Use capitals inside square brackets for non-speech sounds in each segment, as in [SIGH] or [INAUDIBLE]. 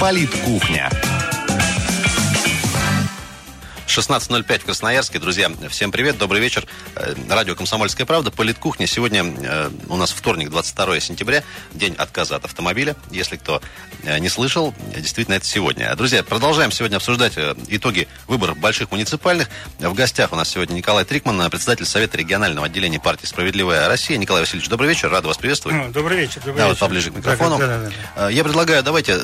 Политкухня. 16.05 в Красноярске. Друзья, всем привет, добрый вечер. Э, радио «Комсомольская правда», Политкухня. Сегодня э, у нас вторник, 22 сентября, день отказа от автомобиля. Если кто э, не слышал, действительно, это сегодня. Друзья, продолжаем сегодня обсуждать итоги выборов больших муниципальных. В гостях у нас сегодня Николай Трикман, председатель Совета регионального отделения партии «Справедливая Россия». Николай Васильевич, добрый вечер, рад вас приветствовать. Ну, добрый вечер, добрый да, вечер. вот поближе к микрофону. Да, да, да. Я предлагаю, давайте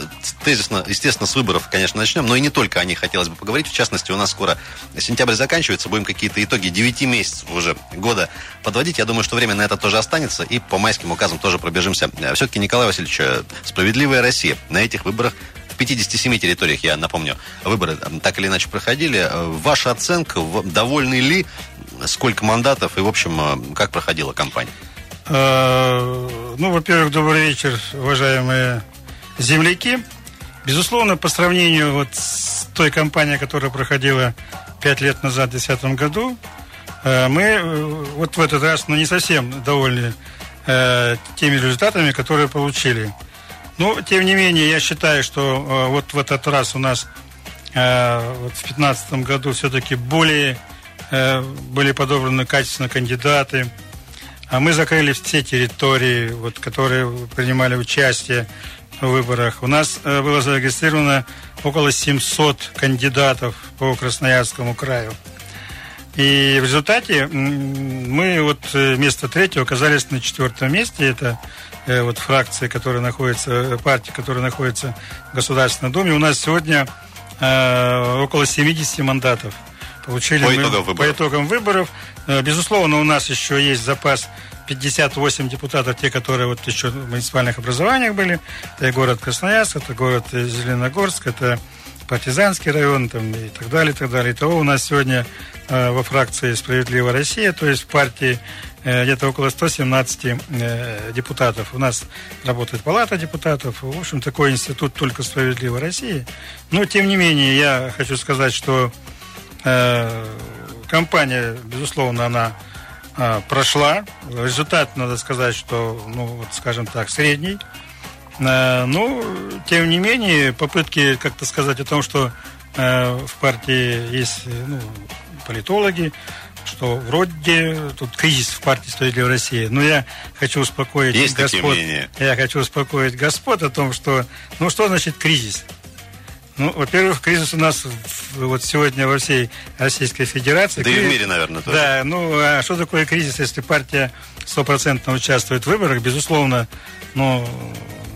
тезисно, естественно, с выборов, конечно, начнем, но и не только о них хотелось бы поговорить. В частности, у нас скоро Сентябрь заканчивается, будем какие-то итоги 9 месяцев уже года подводить. Я думаю, что время на это тоже останется. И по майским указам тоже пробежимся. Э, Все-таки, Николай Васильевич, э, справедливая Россия на этих выборах в 57 территориях, я напомню, выборы э, так или иначе проходили. Ваша оценка, довольны ли, сколько мандатов и, в общем, как проходила кампания? Ну, во-первых, добрый вечер, уважаемые земляки. Безусловно, по сравнению вот с той кампанией, которая проходила пять лет назад, в 2010 году, э, мы э, вот в этот раз ну, не совсем довольны э, теми результатами, которые получили. Но, тем не менее, я считаю, что вот в этот раз у нас вот в 2015 году все-таки более были подобраны качественно кандидаты. А мы закрыли все территории, вот, которые принимали участие выборах. У нас э, было зарегистрировано около 700 кандидатов по Красноярскому краю. И в результате мы вот э, вместо третьего оказались на четвертом месте. Это э, вот фракция, которая находится, партия, которая находится в Государственной Думе. У нас сегодня около 70 мандатов. Получили по мы, итогам выборов. По итогам выборов. Безусловно, у нас еще есть запас 58 депутатов, те, которые вот еще в муниципальных образованиях были. Это город Красноярск, это город Зеленогорск, это партизанский район там, и так далее, и так далее. Итого у нас сегодня э, во фракции «Справедливая Россия», то есть в партии э, где-то около 117 э, депутатов. У нас работает палата депутатов. В общем, такой институт только «Справедливая Россия». Но, тем не менее, я хочу сказать, что э, компания, безусловно, она прошла. Результат, надо сказать, что, ну, вот, скажем так, средний. А, ну, тем не менее, попытки как-то сказать о том, что а, в партии есть ну, политологи, что вроде тут кризис в партии «Справедливая Россия». Но я хочу успокоить есть господ. Я хочу успокоить господ о том, что, ну, что значит кризис? Ну, во-первых, кризис у нас вот сегодня во всей Российской Федерации. Да кризис... и в мире, наверное, тоже. Да, ну, а что такое кризис, если партия стопроцентно участвует в выборах? Безусловно, ну,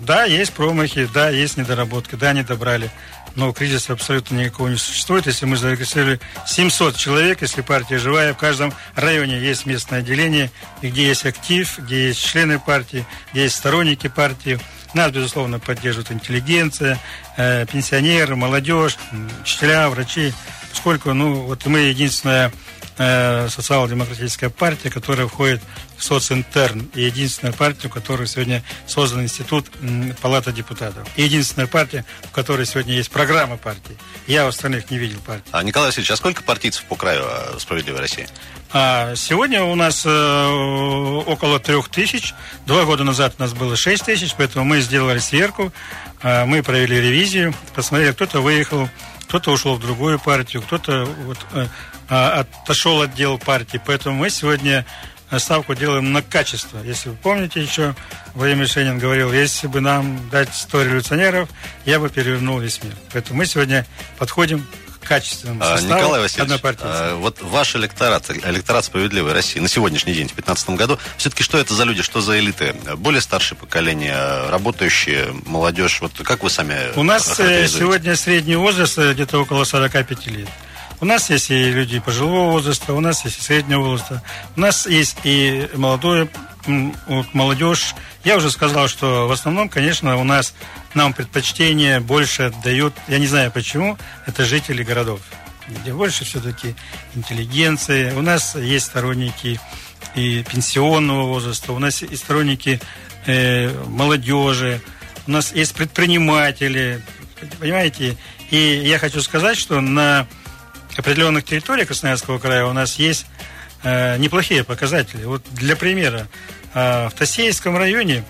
да, есть промахи, да, есть недоработки, да, не добрали. Но кризиса абсолютно никакого не существует. Если мы зарегистрировали 700 человек, если партия живая, в каждом районе есть местное отделение, где есть актив, где есть члены партии, где есть сторонники партии – нас, безусловно, поддерживает интеллигенция, э, пенсионеры, молодежь, учителя, врачи, поскольку, ну, вот мы единственная э, социал-демократическая партия, которая входит в социнтерн, и единственная партия, у которой сегодня создан институт Палата депутатов. И единственная партия, у которой сегодня есть программа партии. Я у остальных не видел партии. А, Николай Васильевич, а сколько партийцев по краю а, «Справедливой России»? А сегодня у нас э, около трех тысяч. Два года назад у нас было шесть тысяч, поэтому мы сделали сверку, э, мы провели ревизию, посмотрели, кто-то выехал, кто-то ушел в другую партию, кто-то вот, э, а, отошел от дел партии. Поэтому мы сегодня ставку делаем на качество. Если вы помните еще, Владимир Шенин говорил, если бы нам дать 100 революционеров, я бы перевернул весь мир. Поэтому мы сегодня подходим качественному а, составу Николай Васильевич, а, вот ваш электорат, электорат справедливой России на сегодняшний день, в 2015 году, все-таки что это за люди, что за элиты? Более старшее поколение, работающие, молодежь, вот как вы сами У нас э, сегодня средний возраст э, где-то около 45 лет. У нас есть и люди пожилого возраста, у нас есть и среднего возраста, у нас есть и молодое, вот, молодежь. Я уже сказал, что в основном, конечно, у нас нам предпочтение больше отдают, я не знаю почему, это жители городов, где больше все-таки интеллигенции. У нас есть сторонники и пенсионного возраста, у нас есть сторонники э, молодежи, у нас есть предприниматели, понимаете? И я хочу сказать, что на определенных территориях Красноярского края у нас есть э, неплохие показатели. Вот для примера, в Тосейском районе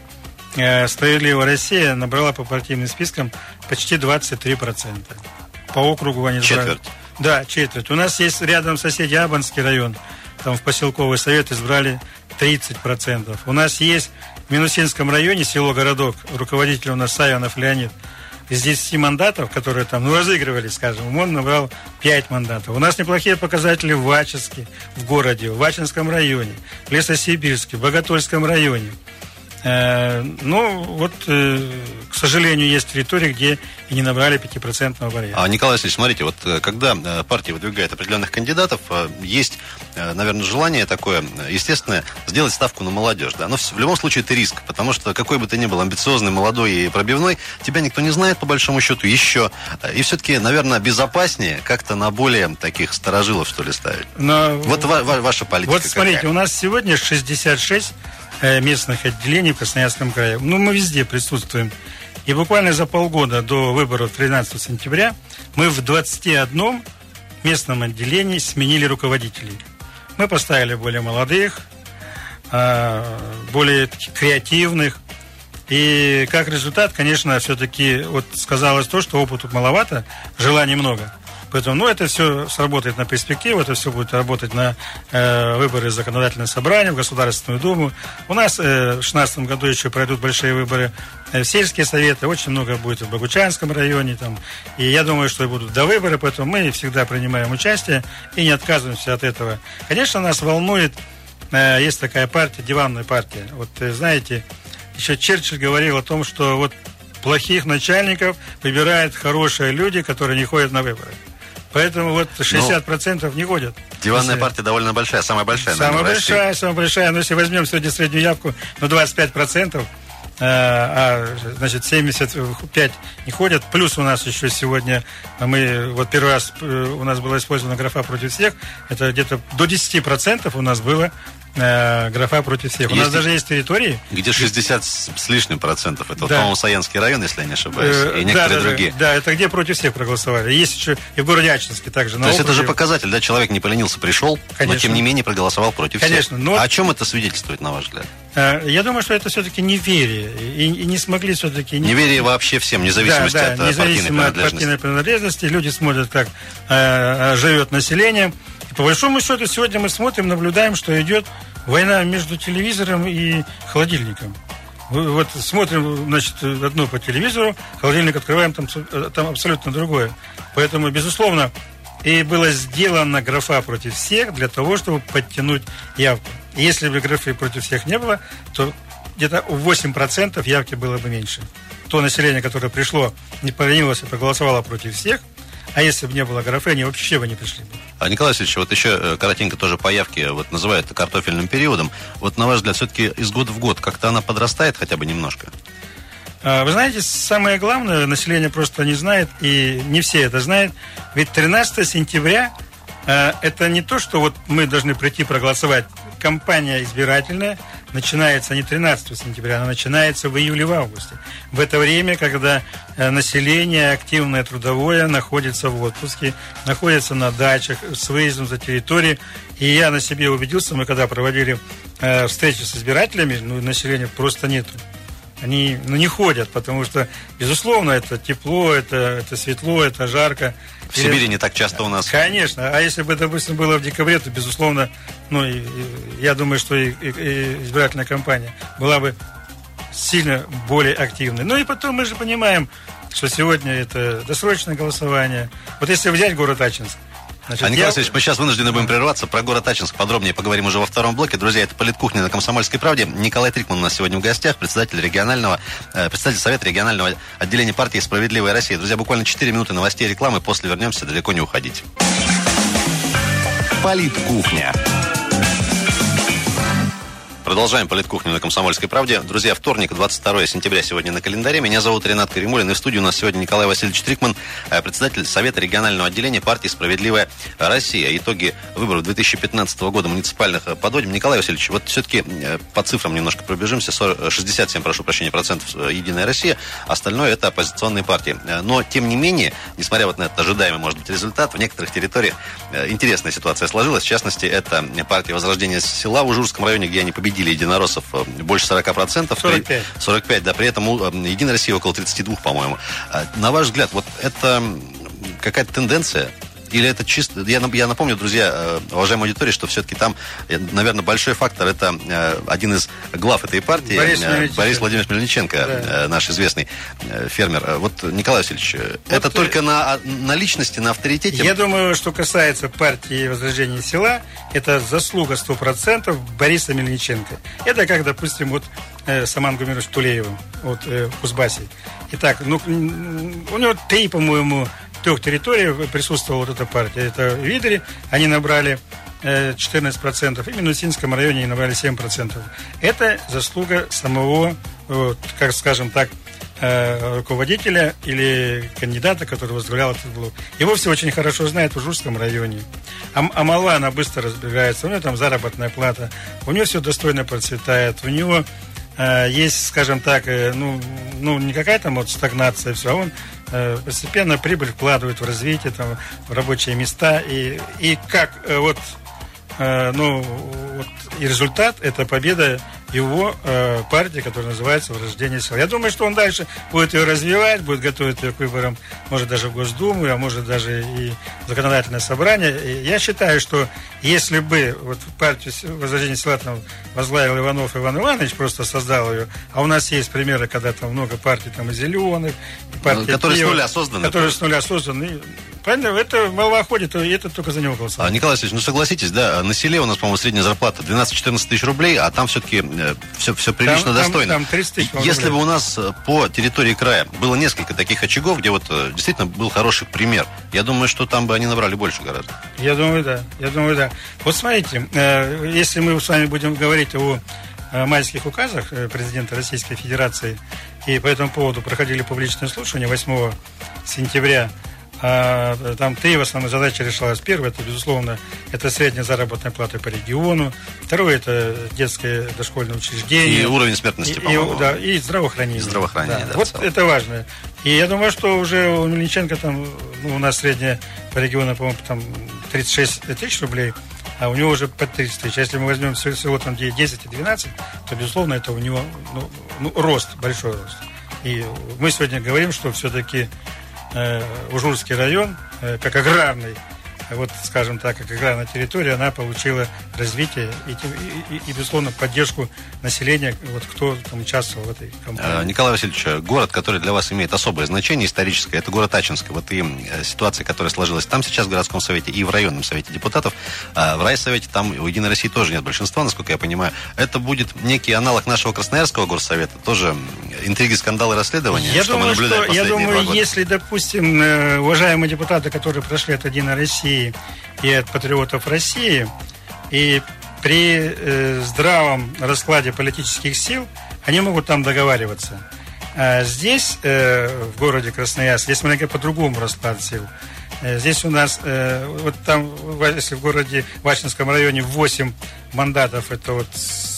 э, «Справедливая Россия» набрала по партийным спискам почти 23%. По округу они Четверть. Да, четверть. У нас есть рядом соседи Абанский район, там в поселковый совет избрали 30%. У нас есть в Минусинском районе село-городок, руководитель у нас Савинов Леонид, из 10 мандатов, которые там, ну, разыгрывали, скажем, он набрал 5 мандатов. У нас неплохие показатели в Вачинске, в городе, в Вачинском районе, в Лесосибирске, в Боготольском районе. Э, ну, вот, э, к сожалению, есть территории, где и не набрали 5% варианта. А, Николай Васильевич, смотрите, вот э, когда партия выдвигает определенных кандидатов, есть, наверное, желание такое, естественное, сделать ставку на молодежь. Да? Но в любом случае это риск, потому что какой бы ты ни был амбициозный, молодой и пробивной, тебя никто не знает, по большому счету, еще. И все-таки, наверное, безопаснее как-то на более таких сторожилов, что ли, ставить. Но... Вот ва- ва- ваша политика Вот смотрите, какая? у нас сегодня 66 Э, местных отделений в Красноярском крае. Ну, мы везде присутствуем. И буквально за полгода до выборов 13 сентября мы в 21 местном отделении сменили руководителей. Мы поставили более молодых, а, более креативных. И как результат, конечно, все-таки вот сказалось то, что опыту маловато, желаний много. Поэтому, ну, это все сработает на перспективу, это все будет работать на э, выборы законодательного собрания, в Государственную Думу. У нас э, в 2016 году еще пройдут большие выборы э, в сельские советы, очень много будет в Богучанском районе, там, и я думаю, что будут до выборы, поэтому мы всегда принимаем участие и не отказываемся от этого. Конечно, нас волнует, э, есть такая партия, диванная партия. Вот, э, знаете, еще Черчилль говорил о том, что вот плохих начальников выбирают хорошие люди, которые не ходят на выборы. Поэтому вот 60% ну, не ходят. Диванная если... партия довольно большая, самая большая. Самая большая, самая большая. Но если возьмем сегодня среднюю явку на 25%, а, а значит 75 не ходят. Плюс у нас еще сегодня мы вот первый раз э, у нас была использована графа против всех. Это где-то до 10% у нас было э, графа против всех. Есть, У нас даже есть территории... Где 60 с лишним процентов. Это, да. по-моему, Саянский район, если я не ошибаюсь, э, и некоторые да, другие. Да, это где против всех проголосовали. Есть еще и в городе Ачинске также. То есть это же показатель, да? Человек не поленился, пришел, Конечно. но тем не менее проголосовал против Конечно, всех. Но... А о чем это свидетельствует, на ваш взгляд? Э, я думаю, что это все-таки неверие. И, и не смогли все-таки... Не... Неверие вообще всем, независимо да, да, от партийной от партийной принадлежности. Люди смотрят, как э, живет население. И по большому счету, сегодня мы смотрим, наблюдаем, что идет война между телевизором и холодильником. Вот смотрим, значит, одно по телевизору, холодильник открываем, там, там абсолютно другое. Поэтому, безусловно, и была сделана графа против всех для того, чтобы подтянуть явку. Если бы графы против всех не было, то где-то 8% явки было бы меньше. То население, которое пришло, не поленилось и проголосовало против всех – а если бы не было графы, они вообще бы не пришли бы. А, Николай Васильевич, вот еще э, коротенько тоже по явке, вот называют это картофельным периодом. Вот на ваш взгляд, все-таки из года в год как-то она подрастает хотя бы немножко? А, вы знаете, самое главное, население просто не знает, и не все это знают. Ведь 13 сентября э, это не то, что вот мы должны прийти проголосовать. Кампания избирательная – начинается не 13 сентября, она начинается в июле, в это время, когда э, население активное, трудовое, находится в отпуске, находится на дачах, с выездом за территории. И я на себе убедился, мы когда проводили э, встречи с избирателями, ну, населения просто нету они ну, не ходят, потому что, безусловно, это тепло, это, это светло, это жарко. В Сибири не так часто у нас. Конечно. А если бы, допустим, было в декабре, то, безусловно, ну, и, и, я думаю, что и, и, и избирательная кампания была бы сильно более активной. Ну и потом мы же понимаем, что сегодня это досрочное голосование. Вот если взять город Ачинск, Значит, а, Николай я... Васильевич, мы сейчас вынуждены будем прерваться. Про город Ачинск подробнее поговорим уже во втором блоке. Друзья, это «Политкухня» на «Комсомольской правде». Николай Трикман у нас сегодня в гостях, председатель регионального, э, председатель Совета регионального отделения партии «Справедливая Россия». Друзья, буквально 4 минуты новостей и рекламы. После вернемся, далеко не уходить. «Политкухня». Продолжаем политкухню на Комсомольской правде. Друзья, вторник, 22 сентября сегодня на календаре. Меня зовут Ренат Каримулин. И в студии у нас сегодня Николай Васильевич Трикман, э, председатель Совета регионального отделения партии «Справедливая Россия». Итоги выборов 2015 года муниципальных э, подводим. Николай Васильевич, вот все-таки э, по цифрам немножко пробежимся. 67, прошу прощения, процентов «Единая Россия». Остальное это оппозиционные партии. Но, тем не менее, несмотря вот на этот ожидаемый, может быть, результат, в некоторых территориях интересная ситуация сложилась. В частности, это партия Возрождения села в Ужурском районе, где они победили опередили единороссов больше 40%. 45. 45, да, при этом Единая Россия около 32, по-моему. На ваш взгляд, вот это какая-то тенденция или это чисто... Я, я напомню, друзья, э, уважаемая аудитория, что все-таки там, э, наверное, большой фактор. Это э, один из глав этой партии, Борис, Борис Владимирович Мельниченко, да. наш известный фермер. Вот, Николай Васильевич, вот это только на, на личности, на авторитете? Я думаю, что касается партии Возрождения села, это заслуга 100% Бориса Мельниченко. Это как, допустим, вот Саман Гумирович Тулеева, вот в Кузбассе. Итак, ну, у него три, по-моему, трех территориях присутствовала вот эта партия. Это Видери, они набрали 14%, и в Минусинском районе они набрали 7%. Это заслуга самого, вот, как скажем так, э, руководителя или кандидата, который возглавлял этот блок. Его все очень хорошо знают в Ужурском районе. А, а мала, она быстро разбегается. У него там заработная плата. У него все достойно процветает. У него э, есть, скажем так, э, ну, ну, не какая-то вот стагнация, все, а он Э, постепенно прибыль вкладывают в развитие, там, в рабочие места. И, и как э, вот, э, ну, вот и результат – это победа его э, партии, которая называется «Врождение сил». Я думаю, что он дальше будет ее развивать, будет готовить ее к выборам, может, даже в Госдуму, а может, даже и в законодательное собрание. И я считаю, что если бы вот партию «Возрождение села» там возглавил Иванов Иван Иванович, просто создал ее, а у нас есть примеры, когда там много партий там и «Зеленых», и партии ну, Которые Киева, с нуля созданы. Которые с нуля созданы. Правильно? Это молва ходит, и это только за него голосовал. А, Николай Васильевич, ну согласитесь, да, на селе у нас, по-моему, средняя зарплата 12-14 тысяч рублей, а там все-таки все, все прилично там, достойно. Там, там 30 тысяч Если бы у нас э, по территории края было несколько таких очагов, где вот э, действительно был хороший пример, я думаю, что там бы они набрали больше гораздо. Я думаю, да. Я думаю, да. Вот смотрите, э, если мы с вами будем говорить о майских указах президента Российской Федерации, и по этому поводу проходили публичные слушания 8 сентября а, там три основные задачи решалось. Первое, это, безусловно, это средняя заработная плата по региону. Второе, это детское дошкольное учреждение. И уровень смертности, и, и, да, и здравоохранение. Здравоохранение, да. да вот это важно. И я думаю, что уже у Мельниченко там, ну, у нас средняя по региону, по-моему, там 36 тысяч рублей, а у него уже по 30 тысяч. Если мы возьмем всего там 10 и 12, то, безусловно, это у него ну, ну, рост, большой рост. И мы сегодня говорим, что все-таки э, Ужурский район, э, как аграрный, вот, скажем так, как аграрная территория, она получила развитие и, и, и, и безусловно, поддержку населения, вот кто там участвовал в этой кампании. Э, Николай Васильевич, город, который для вас имеет особое значение историческое, это город Ачинск. Вот и э, ситуация, которая сложилась там сейчас в городском совете и в районном совете депутатов, а в райсовете там у Единой России тоже нет большинства, насколько я понимаю. Это будет некий аналог нашего Красноярского горсовета, тоже интриги, скандалы, расследования, я что думаю, мы наблюдаем что, Я думаю, если, допустим, э, уважаемые депутаты, которые прошли от Единой России, и от патриотов России. И при э, здравом раскладе политических сил они могут там договариваться. А здесь, э, в городе Красноярск, здесь маленько по-другому расклад сил. Э, здесь у нас, э, вот там, если в городе, Вачинском районе 8 мандатов, это вот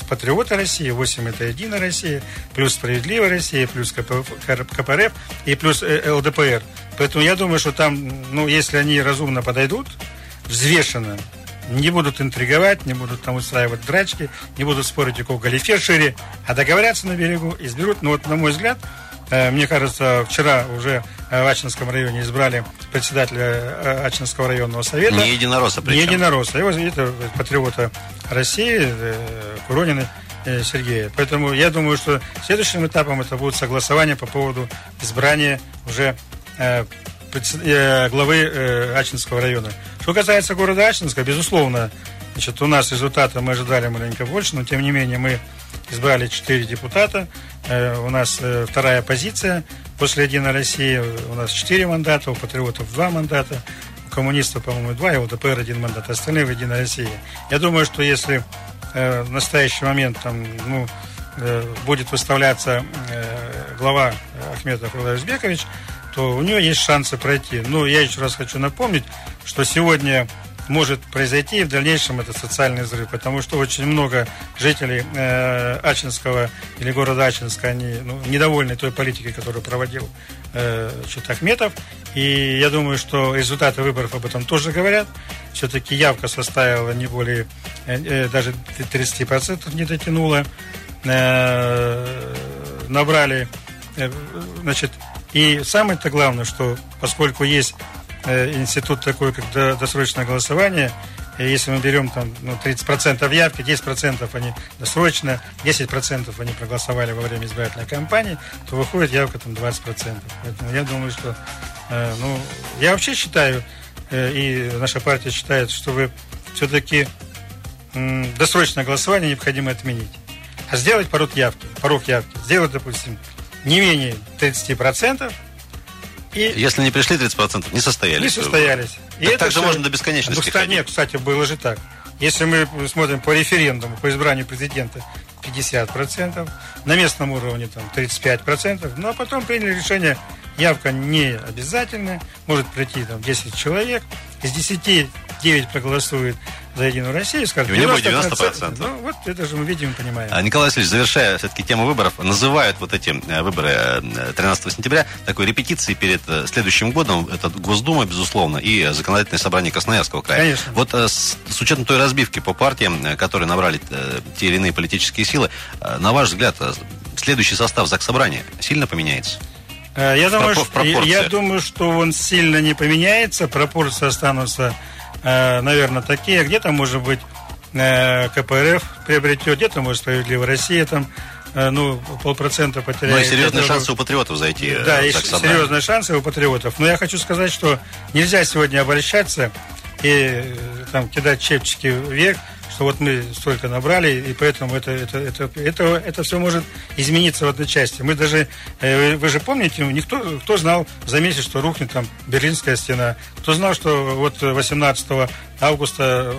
Патриоты России, 8 это Единая Россия, плюс Справедливая Россия, плюс КПРФ и плюс э, ЛДПР. Поэтому я думаю, что там, ну, если они разумно подойдут, взвешенно, не будут интриговать, не будут там устраивать драчки, не будут спорить, у кого галифе шире, а договорятся на берегу, изберут. Ну вот, на мой взгляд, мне кажется, вчера уже в Ачинском районе избрали председателя э, Ачинского районного совета. Не единоросса причем. Не единоросса. Его это патриота России, Куронина Сергея. Поэтому я думаю, что следующим этапом это будет согласование по поводу избрания уже Э, э, главы э, Ачинского района. Что касается города Ачинска, безусловно, значит, у нас результата мы ожидали маленько больше, но тем не менее мы избрали 4 депутата. У нас вторая позиция после Единой России. У нас 4 мандата, у патриотов 2 мандата, у коммунистов, по-моему, 2, и у ДПР один мандат, остальные в Единой России. Я думаю, что если в настоящий момент там, ну, будет выставляться глава Ахметов Илья Узбекович, то у нее есть шансы пройти. Но я еще раз хочу напомнить, что сегодня может произойти, и в дальнейшем это социальный взрыв, потому что очень много жителей э, Ачинского или города Ачинска, они ну, недовольны той политикой, которую проводил э, Ахметов, и я думаю, что результаты выборов об этом тоже говорят, все-таки явка составила не более, э, э даже 30% не дотянула, э, набрали, э, значит, и самое-то главное, что поскольку есть институт такой, как досрочное голосование, если мы берем там ну, 30% явки, 10% они досрочно, 10% они проголосовали во время избирательной кампании, то выходит явка там 20%. Поэтому я думаю, что э, ну, я вообще считаю, э, и наша партия считает, что вы все-таки э, досрочное голосование необходимо отменить. А сделать порог явки, порог явки, сделать, допустим, не менее 30%, и Если не пришли 30%, не состоялись. Не состоялись. И так, это так же можно до бесконечности ну, кстати, Нет, кстати, было же так. Если мы смотрим по референдуму, по избранию президента 50%, на местном уровне там 35%, ну а потом приняли решение, явка не обязательная, может прийти там 10 человек, из 10 9 проголосует за Единую Россию, скажут, 90%. 90%. Ну, вот это же мы видим и понимаем. А, Николай Васильевич, завершая все-таки тему выборов, называют вот эти э, выборы 13 э, сентября такой репетицией перед э, следующим годом. Это Госдума, безусловно, и Законодательное собрание Красноярского края. Конечно. Вот с, с учетом той разбивки по партиям, которые набрали те или иные политические силы, на ваш взгляд, следующий состав Заксобрания сильно поменяется? Я думаю, что, я думаю, что он сильно не поменяется, пропорции останутся наверное, такие. Где-то, может быть, э, КПРФ приобретет, где-то, может, Справедливая Россия там э, ну, полпроцента потеряет. Ну, и серьезные шансы у патриотов зайти. Да, есть серьезные шансы у патриотов. Но я хочу сказать, что нельзя сегодня обольщаться и там кидать чепчики вверх, что вот мы столько набрали, и поэтому это, это, это, это, это все может измениться в одной части. Мы даже, э, вы же помните, никто кто знал за месяц, что рухнет там Берлинская стена, кто знал, что вот 18 августа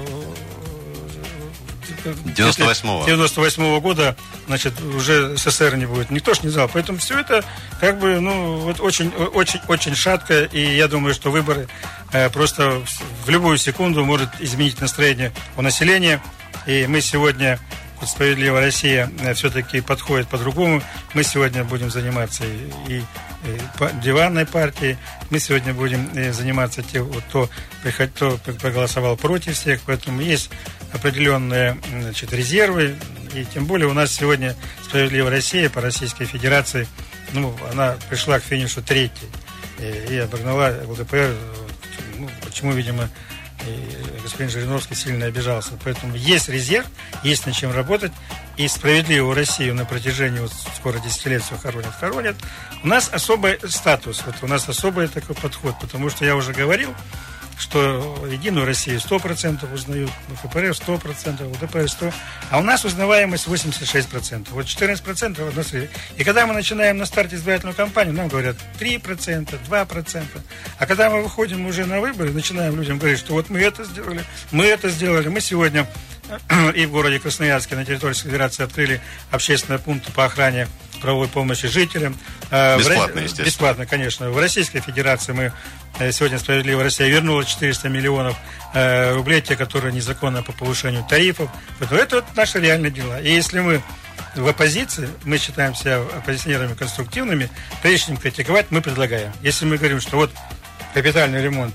98-го. 98 года, значит, уже СССР не будет. Никто ж не знал. Поэтому все это, как бы, ну, вот очень, очень, очень шатко. И я думаю, что выборы э, просто в любую секунду может изменить настроение у населения. И мы сегодня вот «Справедливая Россия» э, все-таки подходит по-другому. Мы сегодня будем заниматься и, и, и диванной партией, мы сегодня будем э, заниматься тем, кто, кто проголосовал против всех, поэтому есть определенные значит, резервы, и тем более у нас сегодня «Справедливая Россия» по Российской Федерации, ну, она пришла к финишу третьей и обогнала ЛДПР, ну, почему, видимо, господин Жириновский сильно обижался. Поэтому есть резерв, есть над чем работать. И справедливую Россию на протяжении вот скоро 10 лет все хоронят, хоронят. У нас особый статус, вот у нас особый такой подход, потому что я уже говорил, что Единую Россию 100% узнают, КПРФ 100%, ЛДПР 100%, а у нас узнаваемость 86%. Вот 14% у нас... И когда мы начинаем на старте избирательную кампанию, нам говорят 3%, 2%. А когда мы выходим уже на выборы, начинаем людям говорить, что вот мы это сделали, мы это сделали, мы сегодня [CLEARS THROAT] и в городе Красноярске на территории Федерации открыли общественные пункты по охране правовой помощи жителям. Э, бесплатно, естественно. Бесплатно, конечно. В Российской Федерации мы э, сегодня «Справедливая Россия» вернула 400 миллионов э, рублей, те, которые незаконно по повышению тарифов. Поэтому это вот наши реальные дела. И если мы в оппозиции, мы считаем себя оппозиционерами конструктивными, прежде чем критиковать, мы предлагаем. Если мы говорим, что вот капитальный ремонт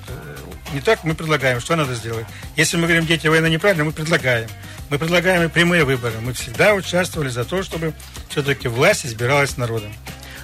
не так, мы предлагаем, что надо сделать. Если мы говорим, дети войны неправильно, мы предлагаем. Мы предлагаем и прямые выборы. Мы всегда участвовали за то, чтобы все-таки власть избиралась народом.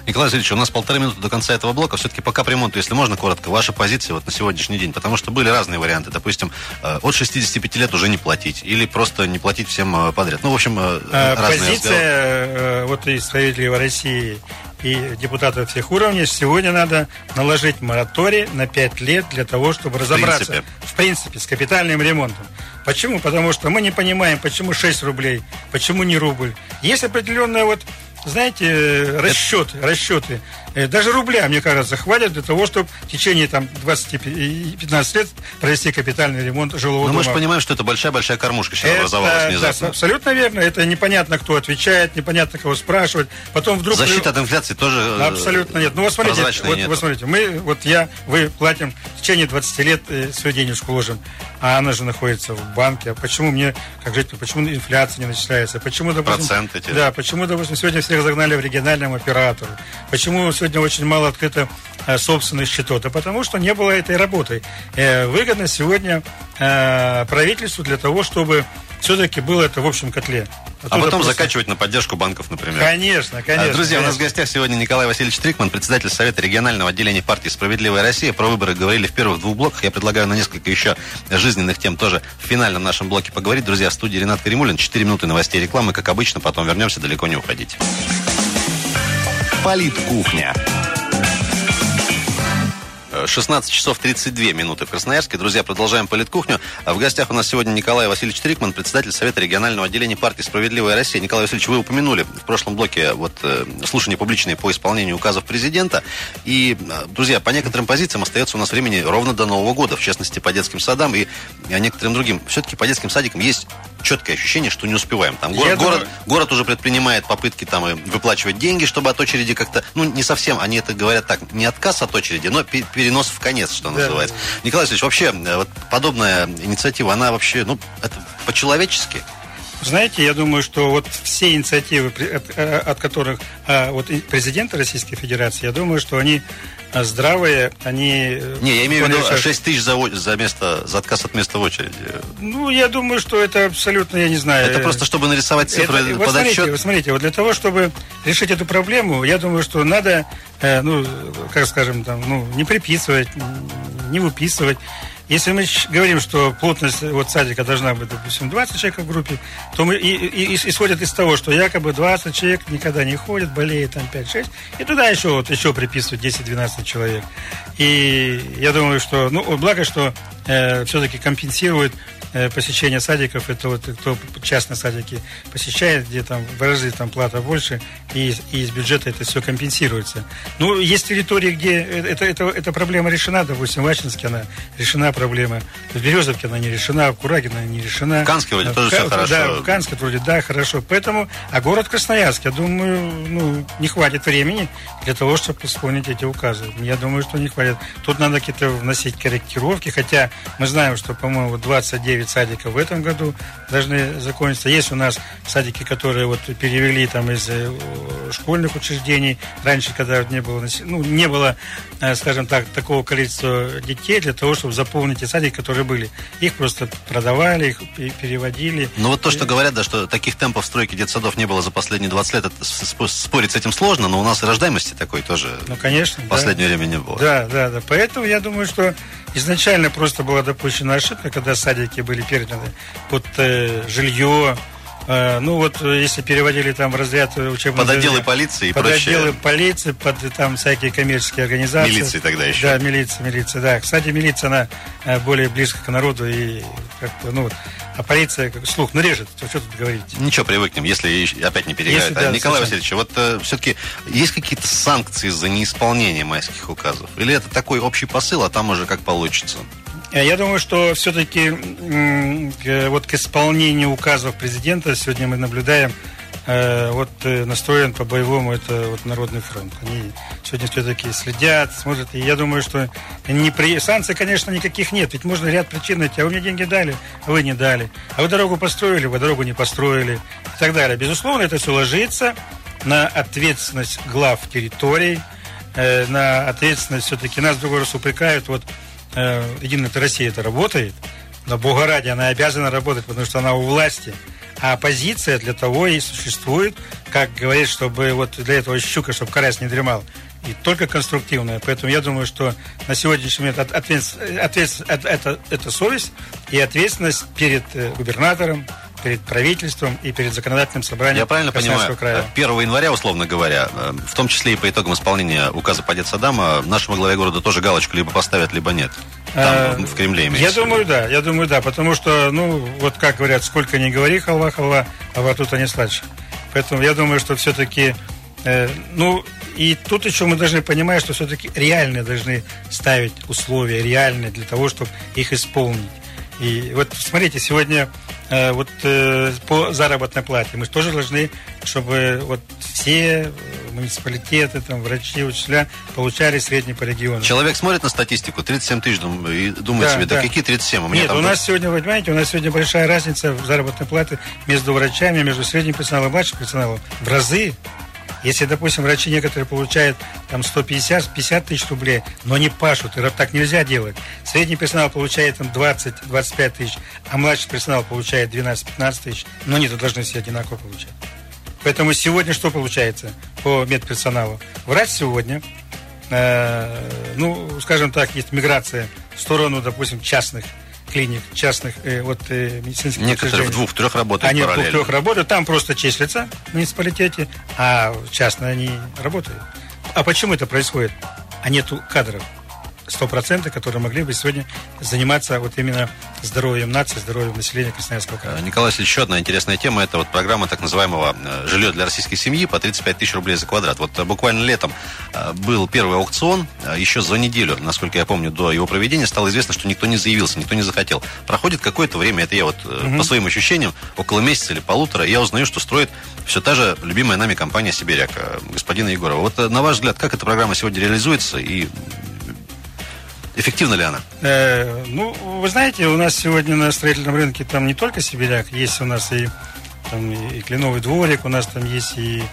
Николай Васильевич, у нас полторы минуты до конца этого блока. Все-таки пока по ремонту, если можно коротко, ваша позиция вот на сегодняшний день. Потому что были разные варианты. Допустим, э, от 65 лет уже не платить. Или просто не платить всем э, подряд. Ну, в общем, э, а, разные Позиция разговоры. вот и «Справедливой России» и депутатов всех уровней, сегодня надо наложить мораторий на 5 лет для того, чтобы разобраться, в принципе, в принципе с капитальным ремонтом. Почему? Потому что мы не понимаем, почему 6 рублей, почему не рубль. Есть определенная вот знаете, расчеты, расчеты. Э, даже рубля, мне кажется, хватит для того, чтобы в течение там 20-15 лет провести капитальный ремонт жилого Но дома. мы же понимаем, что это большая-большая кормушка сейчас это, образовалась внезапно. Да, абсолютно верно. Это непонятно, кто отвечает, непонятно, кого спрашивать. Потом вдруг... Защита от инфляции тоже э, Абсолютно нет. Ну, вот смотрите, вот, вот смотрите, мы, вот я, вы платим в течение 20 лет э, свою денежку ложим, а она же находится в банке. А почему мне, как житель, почему инфляция не начисляется? Почему, допустим... Проценты те. Да, почему, допустим, сегодня всех загнали в региональном оператору? Почему сегодня очень мало открыто э, собственных счетов? Да потому что не было этой работы. Э, выгодно сегодня э, правительству для того, чтобы все-таки было это в общем котле. А потом просто... закачивать на поддержку банков, например. Конечно, конечно. Друзья, конечно. у нас в гостях сегодня Николай Васильевич Трикман, председатель Совета регионального отделения партии «Справедливая Россия». Про выборы говорили в первых двух блоках. Я предлагаю на несколько еще жизненных тем тоже в финальном нашем блоке поговорить. Друзья, в студии Ренат Каримулин. Четыре минуты новостей рекламы. Как обычно, потом вернемся, далеко не уходите. Политкухня. 16 часов 32 минуты в Красноярске. Друзья, продолжаем политкухню. В гостях у нас сегодня Николай Васильевич Трикман, председатель Совета регионального отделения партии «Справедливая Россия». Николай Васильевич, вы упомянули в прошлом блоке вот, э, слушания публичные по исполнению указов президента. И, э, друзья, по некоторым позициям остается у нас времени ровно до Нового года, в частности, по детским садам и некоторым другим. Все-таки по детским садикам есть четкое ощущение, что не успеваем. Там город, думаю... город, город уже предпринимает попытки там выплачивать деньги, чтобы от очереди как-то, ну, не совсем, они это говорят так, не отказ от очереди, но перенос в конец, что да, называется. Николай Васильевич, вообще, э, вот подобная инициатива, она вообще, ну, это по-человечески? Знаете, я думаю, что вот все инициативы, от, э, от которых а, вот президента Российской Федерации, я думаю, что они здравые, они... Э, Не, я имею в виду 6 тысяч за, за, место, за отказ от места в очереди. Ну, я думаю, что это абсолютно, я не знаю... Это просто, чтобы нарисовать цифры это, вот смотрите, отчет? Вот смотрите, вот для того, чтобы решить эту проблему, я думаю, что надо, э, ну, как скажем, там, ну, не приписывать, не выписывать, если мы говорим, что плотность вот садика должна быть, допустим, 20 человек в группе, то мы и, и, исходят из того, что якобы 20 человек никогда не ходят, болеет там 5-6, и туда еще, вот, еще приписывают 10-12 человек. И я думаю, что, ну, благо, что э, все-таки компенсирует Э, посещение садиков, это вот кто частные садики посещает, где там в разы там плата больше, и, и из бюджета это все компенсируется. Ну, есть территории, где это, это, эта проблема решена, допустим, в Ачинске она решена проблема, в Березовке она не решена, в Кураге она не решена. В Канске вроде в, тоже в, все хорошо. Да, в Канске вроде, да, хорошо. Поэтому, а город Красноярск, я думаю, ну, не хватит времени для того, чтобы исполнить эти указы. Я думаю, что не хватит. Тут надо какие-то вносить корректировки, хотя мы знаем, что, по-моему, 29 9 садиков в этом году должны закончиться. Есть у нас садики, которые вот перевели там из э, школьных учреждений. Раньше, когда не было, ну, не было, э, скажем так, такого количества детей для того, чтобы заполнить те садики, которые были. Их просто продавали, их переводили. Ну вот то, что говорят, да, что таких темпов стройки детсадов не было за последние 20 лет, спорить с этим сложно, но у нас и рождаемости такой тоже ну, конечно, в последнее да. время не было. Да, да, да. Поэтому я думаю, что изначально просто была допущена ошибка, когда садики были переданы под э, жилье, э, ну вот если переводили там в разряд учебного... Под отделы полиции и Под прочее. отделы полиции, под там всякие коммерческие организации. Милиции тогда еще. Да, милиция, милиция, да. Кстати, милиция, она э, более близко к народу и как-то, ну вот, а полиция как слух нарежет, то что тут говорить? Ничего, привыкнем, если опять не переиграют. Если, да, а, Николай совершенно. Васильевич, вот э, все-таки есть какие-то санкции за неисполнение майских указов? Или это такой общий посыл, а там уже как получится? Э, я думаю, что все-таки вот к исполнению указов президента сегодня мы наблюдаем э, вот э, настроен по-боевому это вот Народный фронт. Они сегодня все-таки следят, смотрят. И я думаю, что не при... санкций, конечно, никаких нет. Ведь можно ряд причин найти. А вы мне деньги дали, а вы не дали. А вы дорогу построили, вы дорогу не построили. И так далее. Безусловно, это все ложится на ответственность глав территорий, на ответственность все-таки нас другой раз упрекают. Вот э, Единая Россия это работает, но Бога ради она обязана работать, потому что она у власти. А оппозиция для того и существует, как говорит, чтобы вот для этого щука, чтобы карась не дремал. И только конструктивная. Поэтому я думаю, что на сегодняшний момент ответственность, ответственность, это, это совесть и ответственность перед э, губернатором, перед правительством и перед законодательным собранием Я правильно понимаю, края. 1 января, условно говоря, э, в том числе и по итогам исполнения указа по детсадам, нашему главе города тоже галочку либо поставят, либо нет. Там, а, в Кремле имеется. Я думаю, да, я думаю, да, потому что, ну, вот как говорят, сколько не говори, халва, халва, а во тут они сладше. Поэтому я думаю, что все-таки Э, ну, и тут еще мы должны понимать, что все-таки реальные должны ставить условия, реальные для того, чтобы их исполнить. И вот смотрите, сегодня э, вот э, по заработной плате мы тоже должны, чтобы вот все муниципалитеты, там, врачи, учителя получали средний по региону. Человек смотрит на статистику, 37 тысяч, и думает да, себе, да, да какие 37? У меня Нет, у нас сегодня, вы понимаете, у нас сегодня большая разница в заработной плате между врачами, между средним персоналом и младшим персоналом в разы. Если, допустим, врачи некоторые получают там 150-50 тысяч рублей, но не пашут, и так нельзя делать. Средний персонал получает там 20-25 тысяч, а младший персонал получает 12-15 тысяч, но они-то должны все одинаково получать. Поэтому сегодня что получается по медперсоналу? Врач сегодня, э, ну, скажем так, есть миграция в сторону, допустим, частных клиник частных э, вот, э, медицинских Некоторые в двух-трех работают Они в двух-трех работают, там просто числятся в муниципалитете, а частные они работают. А почему это происходит? А нету кадров. 100%, которые могли бы сегодня заниматься вот именно здоровьем нации, здоровьем населения Красноярского края. Николай Васильевич, еще одна интересная тема, это вот программа так называемого э, жилье для российской семьи по 35 тысяч рублей за квадрат. Вот э, буквально летом э, был первый аукцион, еще за неделю, насколько я помню, до его проведения стало известно, что никто не заявился, никто не захотел. Проходит какое-то время, это я вот угу. по своим ощущениям, около месяца или полутора, я узнаю, что строит все та же любимая нами компания «Сибиряк» господина Егорова. Вот на ваш взгляд, как эта программа сегодня реализуется и Эффективна ли она? Э, ну, вы знаете, у нас сегодня на строительном рынке там не только сибиряк, есть у нас и, там, и кленовый дворик, у нас там есть и,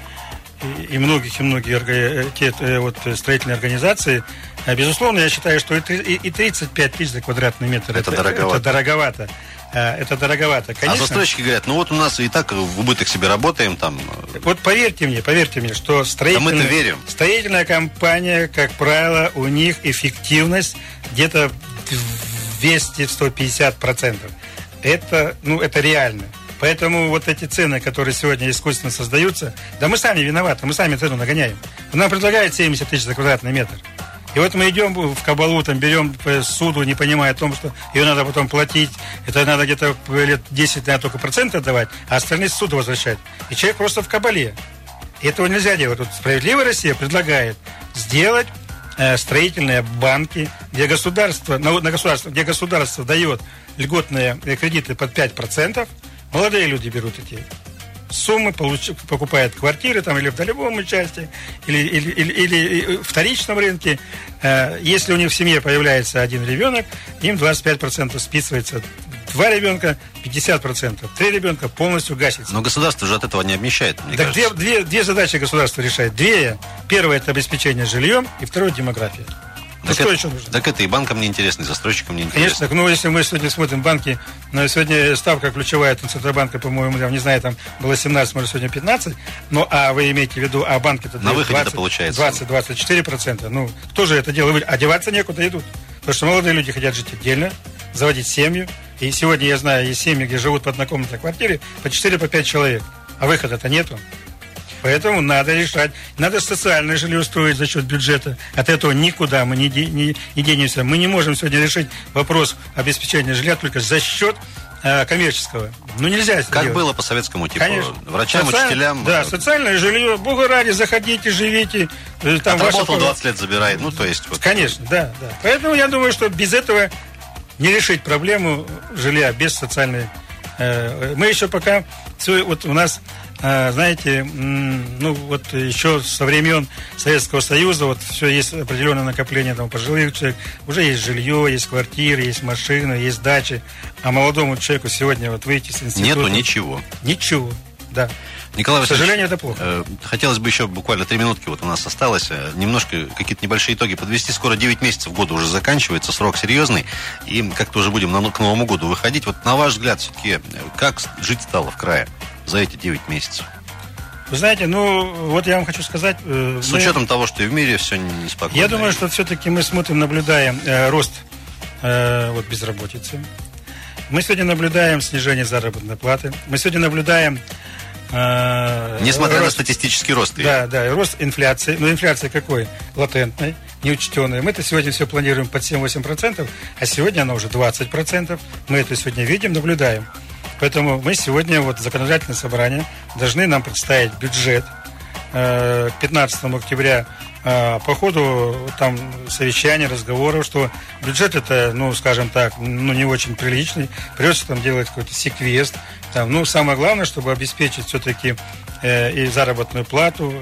и, многих, и многие э, те, э, вот, строительные организации. А, безусловно, я считаю, что и, и 35 тысяч за квадратный метр это, это, дороговато. это дороговато. Э, это дороговато. Конечно, а застройщики говорят, ну вот у нас и так в убыток себе работаем там. Вот поверьте мне, поверьте мне, что строительная, да мы верим. строительная компания, как правило, у них эффективность где-то 200-150 процентов. Это, ну, это реально. Поэтому вот эти цены, которые сегодня искусственно создаются, да мы сами виноваты, мы сами цену нагоняем. Нам предлагают 70 тысяч за квадратный метр. И вот мы идем в кабалу, там берем суду, не понимая о том, что ее надо потом платить. Это надо где-то лет 10 надо только проценты отдавать, а остальные с суда возвращать. И человек просто в кабале. И этого нельзя делать. Вот «Справедливая Россия» предлагает сделать э, строительные банки, где государство, на, на государство, где государство дает льготные кредиты под 5%, молодые люди берут эти суммы, получ, покупает квартиры там или в долевом участии, или, или, или, или в вторичном рынке. Э, если у них в семье появляется один ребенок, им 25% списывается Два ребенка 50%, три ребенка полностью гасится. Но государство же от этого не обещает, мне так две, две, две задачи государство решает. Две. Первое это обеспечение жильем, и второе демография. Ну, так что это, еще нужно? Так это и банкам не интересно, и застройщикам не интересно. Конечно, ну если мы сегодня смотрим банки, но сегодня ставка ключевая от Центробанка, по-моему, я не знаю, там было 17, может сегодня 15, но а вы имеете в виду, а банки-то На выходе 20, получается. 20-24 процента. Ну, кто же это делает? Одеваться некуда идут. Потому что молодые люди хотят жить отдельно, заводить семью. И сегодня я знаю, есть семьи, где живут в однокомнатной квартире по 4-5 по человек. А выхода-то нету. Поэтому надо решать. Надо социальное жилье строить за счет бюджета. От этого никуда мы не, не, не денемся. Мы не можем сегодня решить вопрос обеспечения жилья только за счет э, коммерческого. Ну, нельзя это Как делать. было по советскому типу? Конечно. Врачам, Социаль... учителям? Да, социальное жилье. Бога ради, заходите, живите. Э, там Отработал ваша... 20 лет забирает. Ну, то есть... Вот... Конечно, да, да. Поэтому я думаю, что без этого не решить проблему жилья, без социальной... Э, мы еще пока... Вот у нас знаете, ну вот еще со времен Советского Союза вот все есть определенное накопление там пожилых человек, уже есть жилье, есть квартиры, есть машины, есть дачи, а молодому человеку сегодня вот выйти с института... Нету ничего. Ничего, да. Николай К сожалению, это плохо. Э, хотелось бы еще буквально три минутки вот у нас осталось. Э, немножко какие-то небольшие итоги подвести. Скоро 9 месяцев года уже заканчивается, срок серьезный. И как-то уже будем на, к Новому году выходить. Вот на ваш взгляд, все-таки, э, как жить стало в крае? За эти 9 месяцев? Вы знаете, ну, вот я вам хочу сказать... Э, С мы... учетом того, что и в мире все неспокойно. Я думаю, что все-таки мы смотрим, наблюдаем э, рост э, вот, безработицы. Мы сегодня наблюдаем снижение заработной платы. Мы сегодня наблюдаем... Э, Несмотря рост, на статистический рост. Да, да, рост инфляции. Но инфляция какой? Латентной, неучтенной. Мы это сегодня все планируем под 7-8%, а сегодня она уже 20%. Мы это сегодня видим, наблюдаем. Поэтому мы сегодня, вот законодательное собрание, должны нам представить бюджет к 15 октября. По ходу там совещания, разговоров, что бюджет это, ну, скажем так, ну, не очень приличный, придется там делать какой-то секвест, там, ну, самое главное, чтобы обеспечить все-таки э, и заработную плату,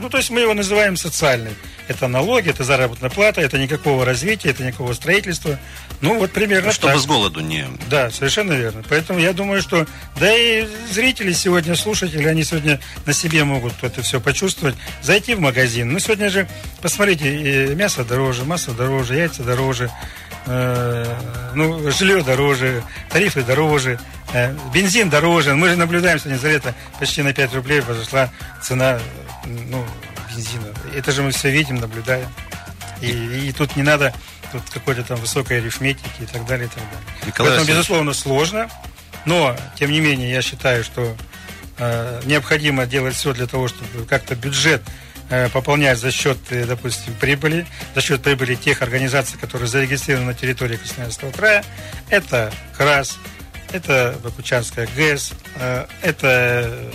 ну, то есть мы его называем социальный. Это налоги, это заработная плата, это никакого развития, это никакого строительства. Ну, вот примерно Чтобы так. с голоду не... Да, совершенно верно. Поэтому я думаю, что... Да и зрители сегодня, слушатели, они сегодня на себе могут это все почувствовать. Зайти в магазин. Ну, сегодня же, посмотрите, мясо дороже, масло дороже, яйца дороже, э, ну, жилье дороже, тарифы дороже, э, бензин дороже. Мы же наблюдаем сегодня за лето почти на 5 рублей возросла цена, ну, бензина. Это же мы все видим, наблюдаем. И, и тут не надо тут какой-то там высокой арифметики и так далее, и так далее. Николай Поэтому, безусловно, сложно, но, тем не менее, я считаю, что э, необходимо делать все для того, чтобы как-то бюджет э, пополнять за счет, э, допустим, прибыли, за счет прибыли тех организаций, которые зарегистрированы на территории Красноярского края. Это КРАС, это Бакучанская ГЭС, э, это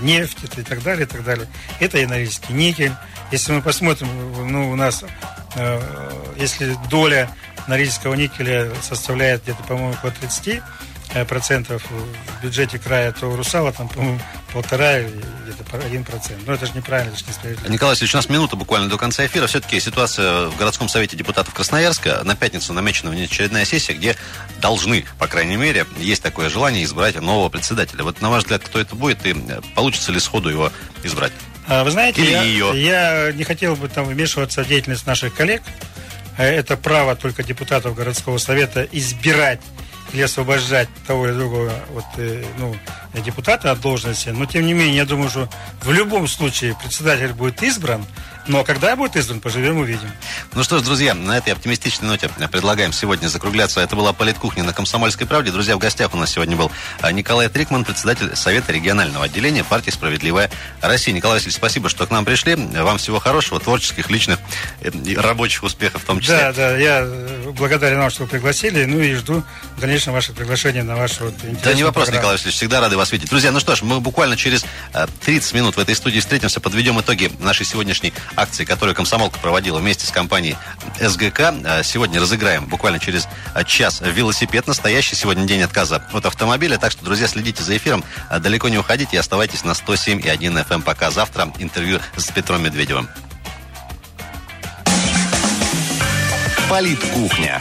нефть это и так далее, и так далее. Это и Норильский никель. Если мы посмотрим, ну, у нас, э, если доля Норильского никеля составляет где-то, по-моему, около 30 э, процентов в бюджете края, то Русала там, по-моему, полтора или где-то один процент. Но это же неправильно, это же несправедливо. Николай Васильевич, у нас минута буквально до конца эфира. Все-таки ситуация в городском совете депутатов Красноярска. На пятницу намечена внеочередная сессия, где должны, по крайней мере, есть такое желание избрать нового председателя. Вот на ваш взгляд, кто это будет и получится ли сходу его избрать? А, Вы знаете, Или я, ее. я не хотел бы там вмешиваться в деятельность наших коллег. Э, Это право только депутатов городского совета избирать или освобождать того или другого вот, э, ну, депутата от должности. Но, тем не менее, я думаю, что в любом случае председатель будет избран, но когда будет избран, поживем, увидим. Ну что ж, друзья, на этой оптимистичной ноте предлагаем сегодня закругляться. Это была «Политкухня» на Комсомольской правде. Друзья, в гостях у нас сегодня был а, Николай Трикман, председатель Совета регионального отделения партии «Справедливая Россия». Николай Васильевич, спасибо, что к нам пришли. Вам всего хорошего, творческих, личных э, и рабочих успехов в том числе. Да, да, я э, благодарен вам, что вы пригласили, ну и жду в дальнейшем ваше приглашение на вашу вот Да не вопрос, программу. Николай Васильевич, всегда рады вас видеть. Друзья, ну что ж, мы буквально через э, 30 минут в этой студии встретимся, подведем итоги нашей сегодняшней акции, которую комсомолка проводила вместе с компанией СГК. Э, Сегодня разыграем буквально через э, час велосипед. Настоящий сегодня день отказа от автомобиля. Так что, друзья, следите за эфиром. Э, Далеко не уходите и оставайтесь на 107,1 FM. эм. Пока завтра интервью с Петром Медведевым. Политкухня.